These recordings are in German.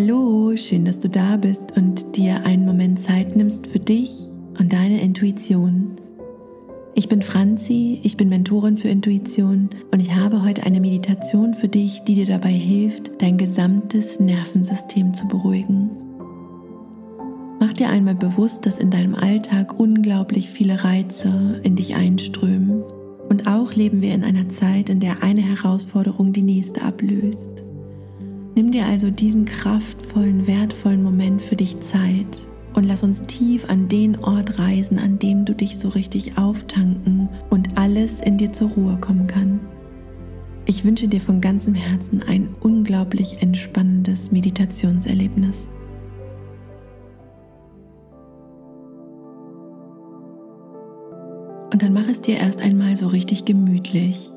Hallo, schön, dass du da bist und dir einen Moment Zeit nimmst für dich und deine Intuition. Ich bin Franzi, ich bin Mentorin für Intuition und ich habe heute eine Meditation für dich, die dir dabei hilft, dein gesamtes Nervensystem zu beruhigen. Mach dir einmal bewusst, dass in deinem Alltag unglaublich viele Reize in dich einströmen. Und auch leben wir in einer Zeit, in der eine Herausforderung die nächste ablöst. Nimm dir also diesen kraftvollen, wertvollen Moment für dich Zeit und lass uns tief an den Ort reisen, an dem du dich so richtig auftanken und alles in dir zur Ruhe kommen kann. Ich wünsche dir von ganzem Herzen ein unglaublich entspannendes Meditationserlebnis. Und dann mach es dir erst einmal so richtig gemütlich.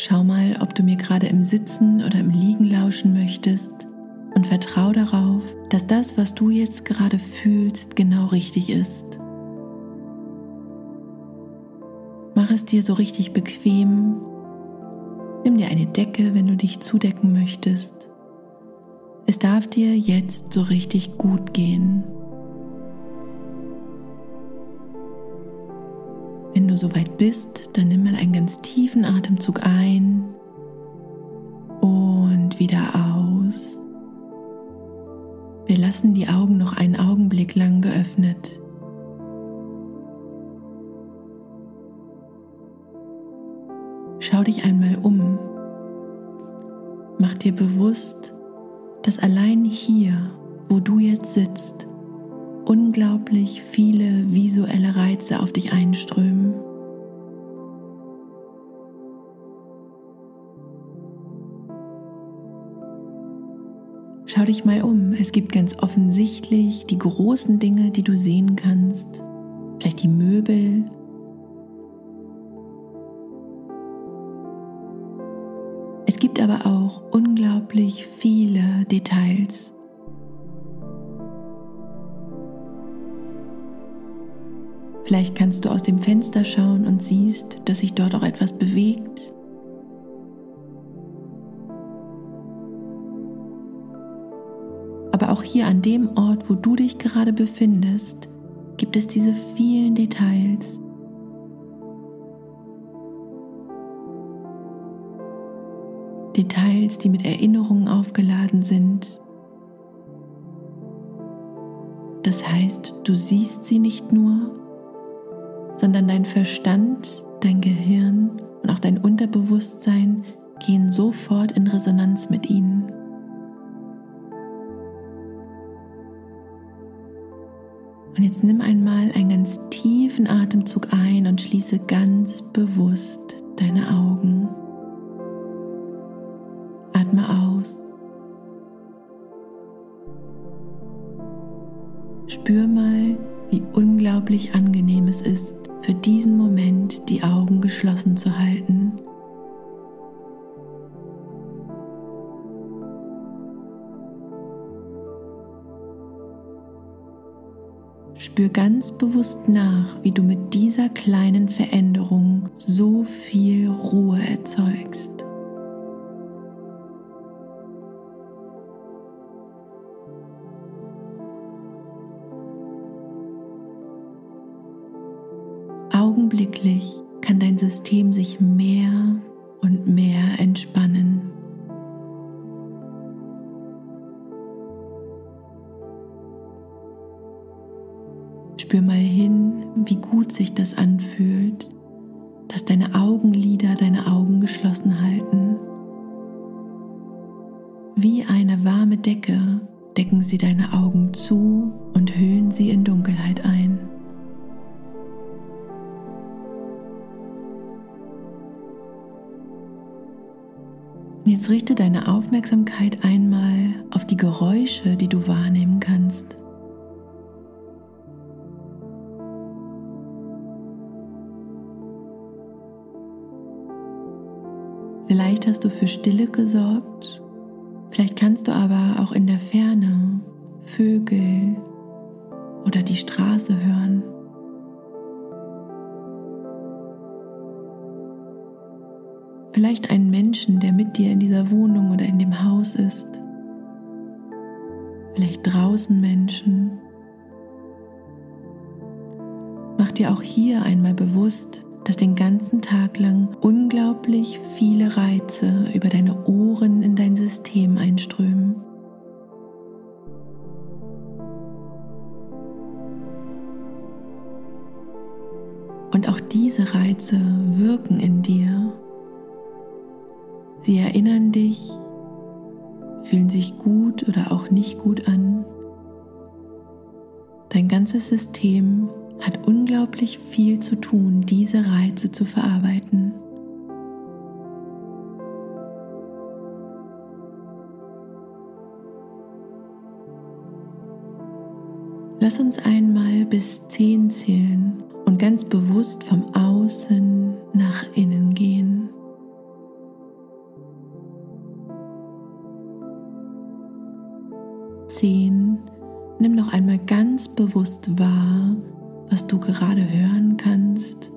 Schau mal, ob du mir gerade im Sitzen oder im Liegen lauschen möchtest und vertrau darauf, dass das, was du jetzt gerade fühlst, genau richtig ist. Mach es dir so richtig bequem. Nimm dir eine Decke, wenn du dich zudecken möchtest. Es darf dir jetzt so richtig gut gehen. Wenn du soweit bist, dann nimm mal einen ganz tiefen Atemzug ein und wieder aus. Wir lassen die Augen noch einen Augenblick lang geöffnet. Schau dich einmal um. Mach dir bewusst, dass allein hier, wo du jetzt sitzt, unglaublich viele Reize auf dich einströmen. Schau dich mal um. Es gibt ganz offensichtlich die großen Dinge, die du sehen kannst. Vielleicht die Möbel. Es gibt aber auch unglaublich viele Details. Vielleicht kannst du aus dem Fenster schauen und siehst, dass sich dort auch etwas bewegt. Aber auch hier an dem Ort, wo du dich gerade befindest, gibt es diese vielen Details. Details, die mit Erinnerungen aufgeladen sind. Das heißt, du siehst sie nicht nur, sondern dein Verstand, dein Gehirn und auch dein Unterbewusstsein gehen sofort in Resonanz mit ihnen. Und jetzt nimm einmal einen ganz tiefen Atemzug ein und schließe ganz bewusst deine Augen. Atme aus. Spür mal, wie unglaublich angenehm es ist, für diesen Moment die Augen geschlossen zu halten. Spür ganz bewusst nach, wie du mit dieser kleinen Veränderung so viel Ruhe erzeugst. Augenblicklich kann dein System sich mehr und mehr entspannen. Spür mal hin, wie gut sich das anfühlt, dass deine Augenlider deine Augen geschlossen halten. Wie eine warme Decke decken sie deine Augen zu und hüllen sie in Dunkelheit ein. Jetzt richte deine Aufmerksamkeit einmal auf die Geräusche, die du wahrnehmen kannst. Vielleicht hast du für Stille gesorgt, vielleicht kannst du aber auch in der Ferne Vögel oder die Straße hören. Vielleicht einen Menschen, der mit dir in dieser Wohnung oder in dem Haus ist. vielleicht draußen Menschen. Mach dir auch hier einmal bewusst, dass den ganzen Tag lang unglaublich viele Reize über deine Ohren in dein System einströmen. Und auch diese Reize wirken in dir. Sie erinnern dich, fühlen sich gut oder auch nicht gut an. Dein ganzes System hat unglaublich viel zu tun, diese Reize zu verarbeiten. Lass uns einmal bis zehn zählen und ganz bewusst vom Außen nach innen gehen. Zehn. Nimm noch einmal ganz bewusst wahr, was du gerade hören kannst.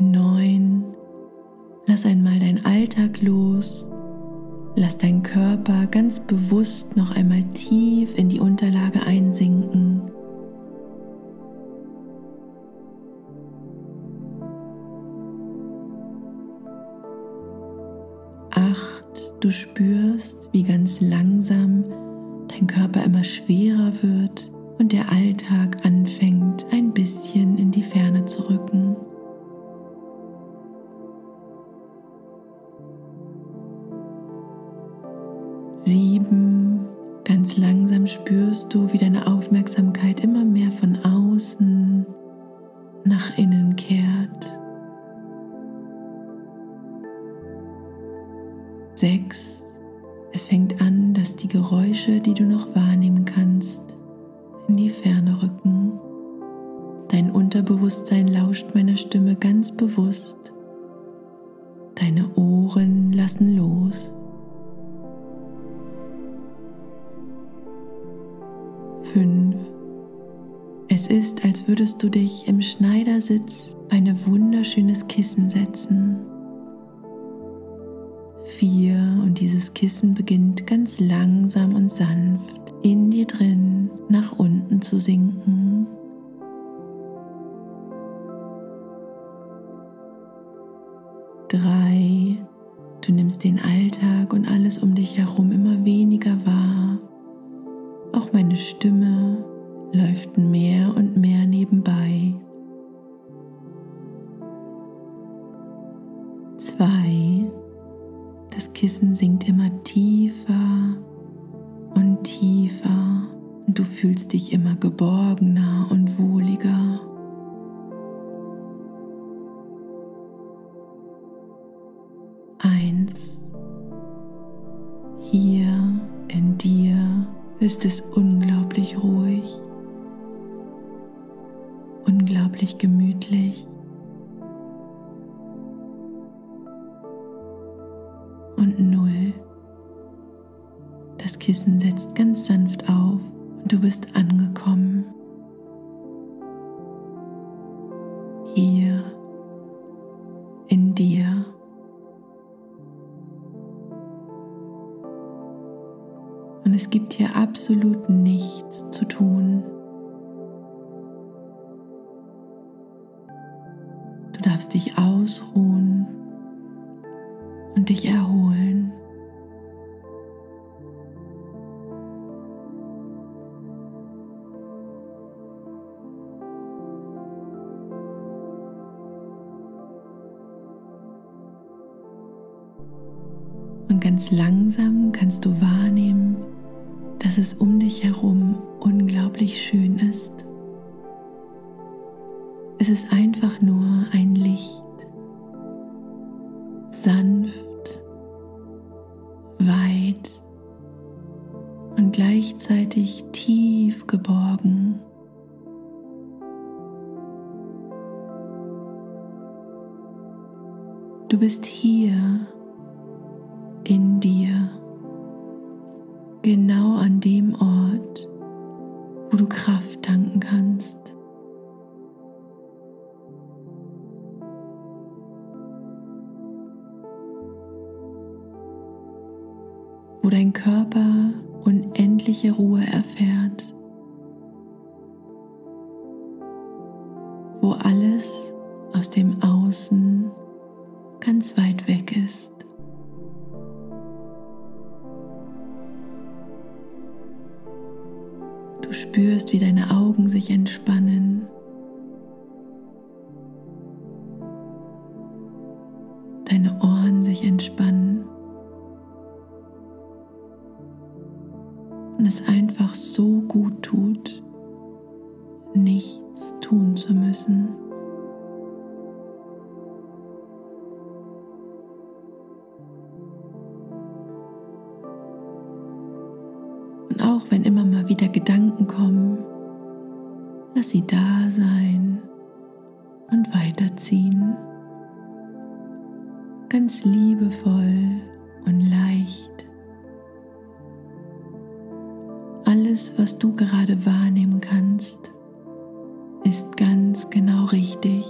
Neun. Lass einmal deinen Alltag los Lass deinen Körper ganz bewusst noch einmal tief in die Unterlage einsinken. Du spürst, wie ganz langsam dein Körper immer schwerer wird und der Alltag anfängt ein bisschen in die Ferne zu rücken. Sieben. Ganz langsam spürst du, wie deine Aufmerksamkeit immer mehr von außen nach innen kehrt. Sechs. Es fängt an, dass die Geräusche, die du noch wahrnehmen kannst, in die Ferne rücken. Dein Unterbewusstsein lauscht meiner Stimme ganz bewusst. Deine Ohren lassen los. 5. Es ist, als würdest du dich im Schneidersitz bei ein wunderschönes Kissen setzen. Dieses Kissen beginnt ganz langsam und sanft in dir drin nach unten zu sinken. Drei, du nimmst den Alltag und alles um dich herum immer weniger wahr auch meine Stimme läuft mehr und mehr nebenbei. Kissen sinkt immer tiefer und tiefer und du fühlst dich immer geborgener und wohliger. Eins. Hier in dir ist es Und null. Das Kissen setzt ganz sanft auf und du bist angekommen. Hier in dir. und es gibt hier absolut Und ganz langsam kannst du wahrnehmen, dass es um dich herum unglaublich schön ist. Es ist einfach nur ein Licht, sanft, weit und gleichzeitig tief geborgen. Du bist hier du Kraft tanken kannst. Wo dein Körper unendliche Ruhe erfährt. Wo alles es einfach so gut tut, nichts tun zu müssen. auch wenn immer mal wieder Gedanken kommen, lass sie da sein und weiterziehen. Ganz liebevoll und leicht. Alles, was du gerade wahrnehmen kannst, ist ganz genau richtig.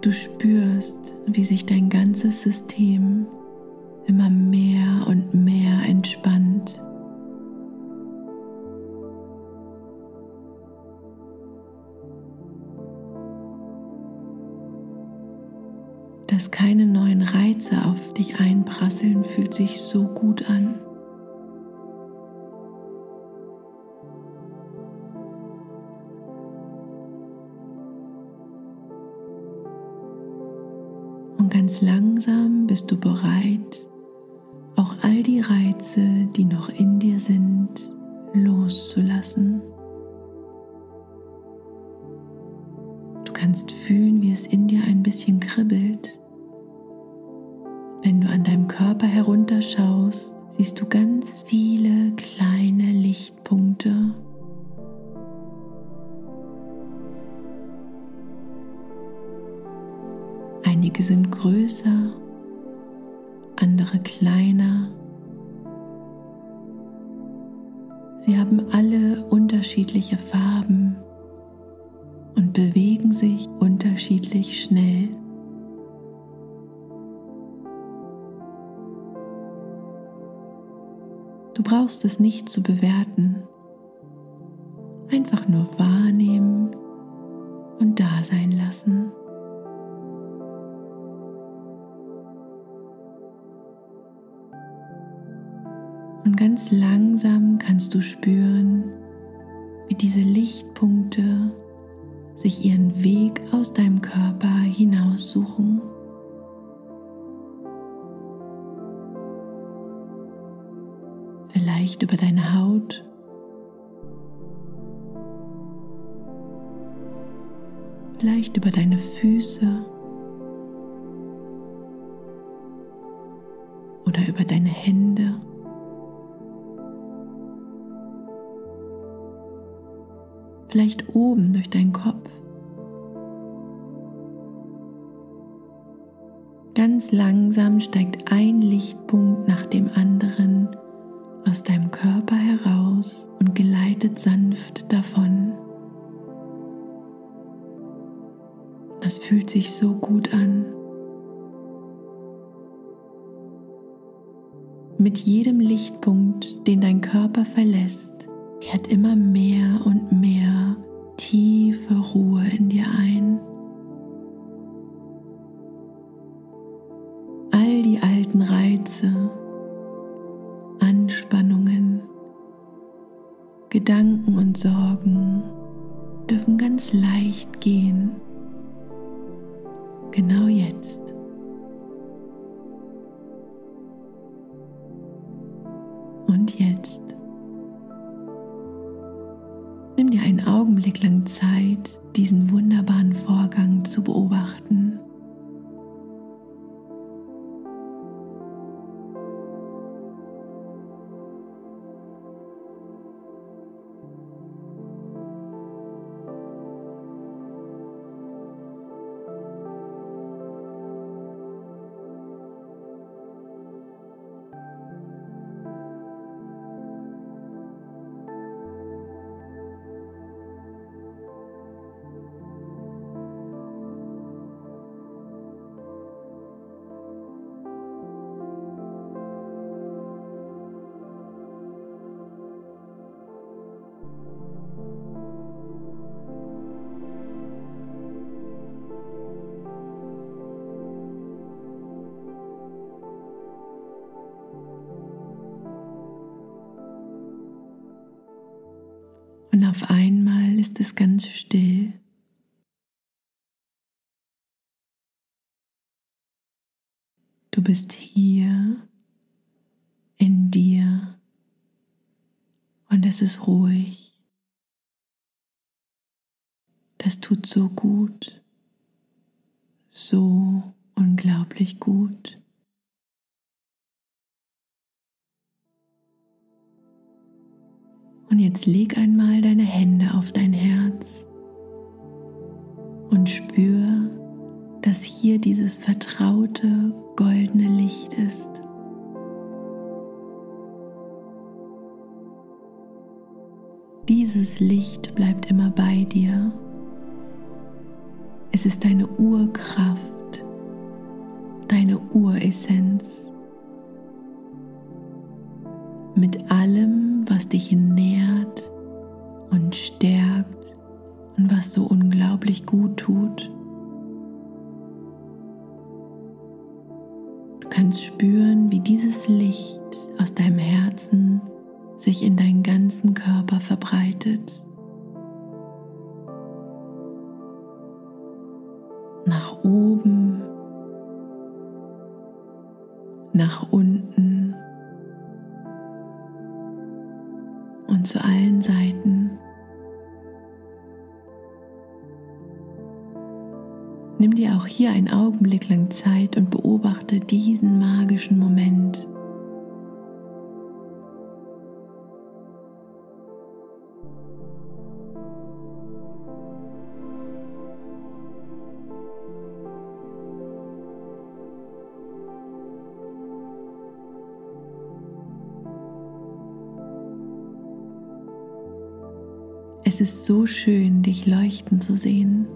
Du spürst, wie sich dein ganzes System immer mehr und mehr entspannt. Dass keine neuen Reize auf dich einprasseln, fühlt sich so gut an. Und ganz langsam bist du bereit, auch all die Reize, die noch in dir sind, loszulassen. Du kannst fühlen, wie es in dir ein bisschen kribbelt. Körper herunterschaust, siehst du ganz viele kleine Lichtpunkte Einige sind größer, andere kleiner. Brauchst es nicht zu bewerten, einfach nur wahrnehmen und da sein lassen. Und ganz langsam kannst du spüren, wie diese Lichtpunkte sich ihren Weg aus deinem Körper hinaussuchen. Vielleicht über deine Haut. Vielleicht über deine Füße. Oder über deine Hände. vielleicht oben durch deinen Kopf. Ganz langsam steigt ein Lichtpunkt nach dem anderen aus deinem Körper heraus und gleitet sanft davon. Das fühlt sich so gut an. Mit jedem Lichtpunkt, den dein Körper verlässt, kehrt immer mehr und mehr tiefe Ruhe in dir ein. All die alten Reize, Gedanken und Sorgen dürfen ganz leicht gehen. Genau jetzt. Und jetzt. Nimm dir einen Augenblick lang Zeit, diesen wunderbaren Vorgang zu beobachten. Auf einmal ist es ganz still. Du bist hier in dir und es ist ruhig. Das tut so gut, so unglaublich gut. Und jetzt leg einmal deine Hände auf dein Herz und spür, dass hier dieses vertraute goldene Licht ist. Dieses Licht bleibt immer bei dir. Es ist deine Urkraft, deine Uressenz. Mit allem, was dich nährt und stärkt und was so unglaublich gut tut. Du kannst spüren, wie dieses Licht aus deinem Herzen sich in deinen ganzen Körper verbreitet. Nach oben, nach unten zu allen Seiten. Nimm dir auch hier einen Augenblick lang Zeit und beobachte diesen magischen Moment. Es ist so schön, dich leuchten zu sehen,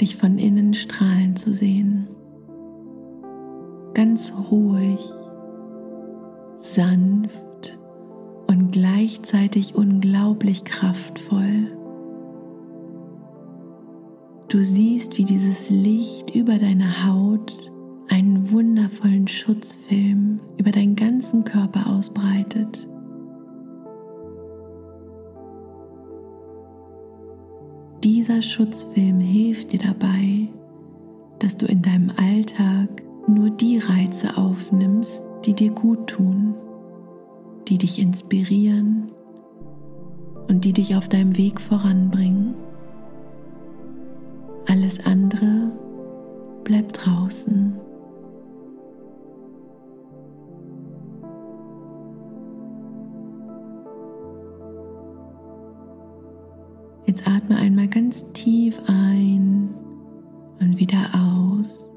dich von innen strahlen zu sehen. Ganz ruhig, sanft und gleichzeitig unglaublich kraftvoll. Du siehst, wie dieses Licht über deine Haut einen wundervollen Schutzfilm über deinen ganzen Körper ausbreitet. Dieser Schutzfilm hilft dir dabei, dass du in deinem Alltag nur die Reize aufnimmst, die dir gut tun, die dich inspirieren und die dich auf deinem Weg voranbringen. Alles andere bleibt draußen. Jetzt atme einmal ganz tief ein und wieder aus.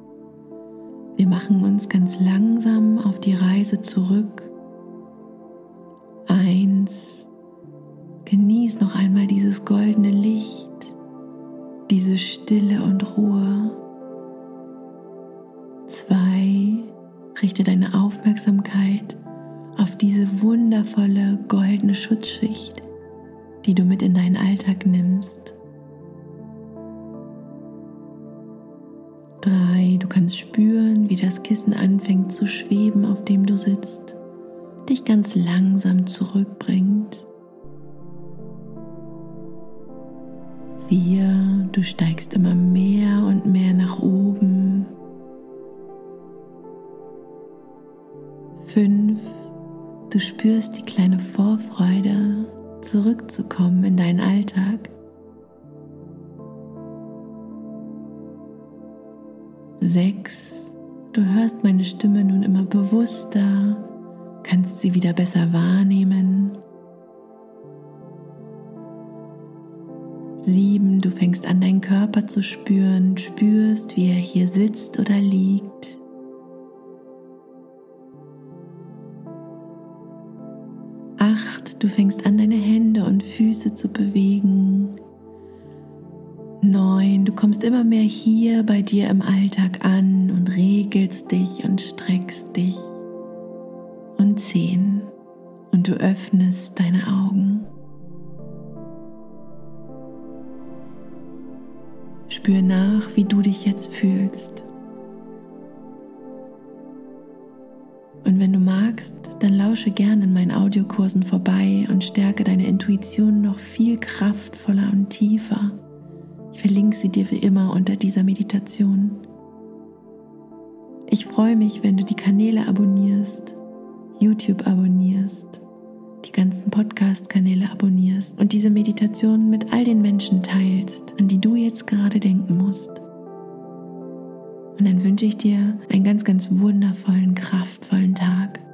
Wir machen uns ganz langsam auf die Reise zurück. Eins. Genieß noch einmal dieses goldene Licht, diese Stille und Ruhe. Zwei. Richte deine Aufmerksamkeit auf diese wundervolle goldene Schutzschicht die du mit in deinen Alltag nimmst. Drei, du kannst spüren, wie das Kissen anfängt zu schweben, auf dem du sitzt, dich ganz langsam zurückbringt. Vier, du steigst immer mehr und mehr nach oben. Fünf, du spürst die kleine Vorfreude, zurückzukommen in deinen Alltag. Sechs, du hörst meine Stimme nun immer bewusster, kannst sie wieder besser wahrnehmen. Sieben, du fängst an, deinen Körper zu spüren, spürst, wie er hier sitzt oder liegt. Du fängst an, Füße zu bewegen. Neun, du kommst immer mehr hier bei dir im Alltag an und regelst dich und streckst dich. Und zehn, und du öffnest deine Augen. Spür nach, wie du dich jetzt fühlst. Und wenn du magst, dann lausche gerne in meinen Audiokursen vorbei und stärke deine Intuition noch viel kraftvoller und tiefer. Ich verlinke sie dir wie immer unter dieser Meditation. Ich freue mich, wenn du die Kanäle abonnierst, YouTube abonnierst, die ganzen Podcast-Kanäle abonnierst und diese Meditation mit all den Menschen teilst, an die du jetzt gerade denken musst. Und dann wünsche ich dir einen ganz, ganz wundervollen, kraftvollen Tag.